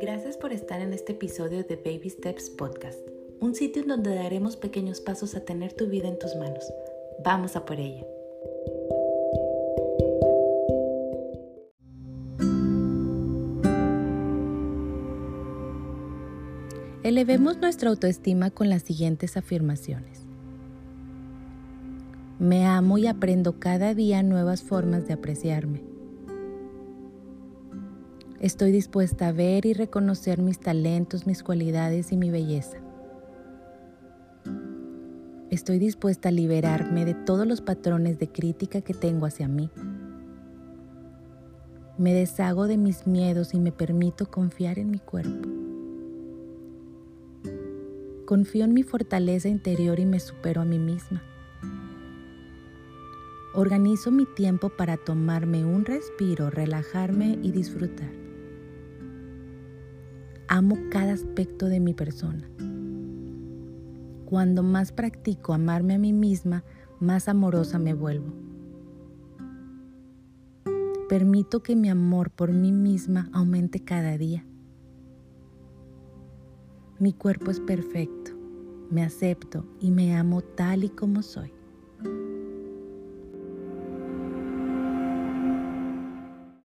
Gracias por estar en este episodio de Baby Steps Podcast, un sitio en donde daremos pequeños pasos a tener tu vida en tus manos. Vamos a por ella. Elevemos nuestra autoestima con las siguientes afirmaciones. Me amo y aprendo cada día nuevas formas de apreciarme. Estoy dispuesta a ver y reconocer mis talentos, mis cualidades y mi belleza. Estoy dispuesta a liberarme de todos los patrones de crítica que tengo hacia mí. Me deshago de mis miedos y me permito confiar en mi cuerpo. Confío en mi fortaleza interior y me supero a mí misma. Organizo mi tiempo para tomarme un respiro, relajarme y disfrutar. Amo cada aspecto de mi persona. Cuando más practico amarme a mí misma, más amorosa me vuelvo. Permito que mi amor por mí misma aumente cada día. Mi cuerpo es perfecto, me acepto y me amo tal y como soy.